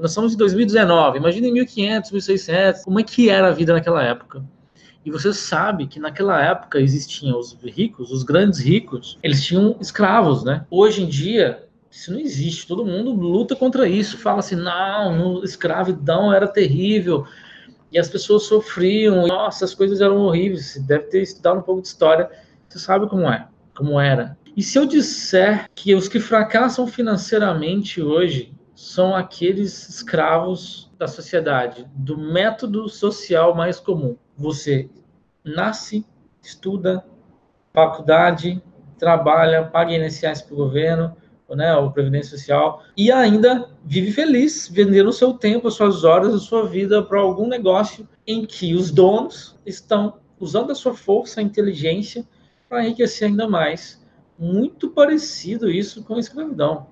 nós estamos em 2019, imagina em 1500, 1600, como é que era a vida naquela época. E você sabe que naquela época existiam os ricos, os grandes ricos, eles tinham escravos, né? Hoje em dia, isso não existe. Todo mundo luta contra isso. Fala assim, não, no, escravidão era terrível. E as pessoas sofriam. Nossa, as coisas eram horríveis. Você deve ter estudado um pouco de história. Você sabe como é, como era. E se eu disser que os que fracassam financeiramente hoje são aqueles escravos da sociedade, do método social mais comum. Você nasce, estuda, faculdade, trabalha, paga INSS para o governo, né, ou Previdência Social, e ainda vive feliz, vendendo o seu tempo, as suas horas, a sua vida para algum negócio em que os donos estão usando a sua força, a inteligência, para enriquecer ainda mais. Muito parecido isso com a escravidão.